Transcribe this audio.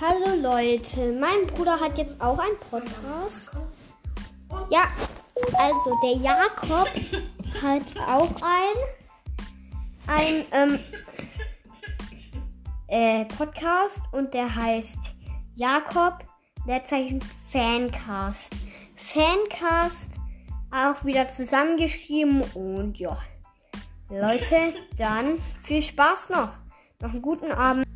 Hallo Leute, mein Bruder hat jetzt auch einen Podcast. Ja, also der Jakob hat auch ein, ein ähm, äh, Podcast und der heißt Jakob, Leerzeichen Fancast. Fancast auch wieder zusammengeschrieben und ja. Leute, dann viel Spaß noch. Noch einen guten Abend.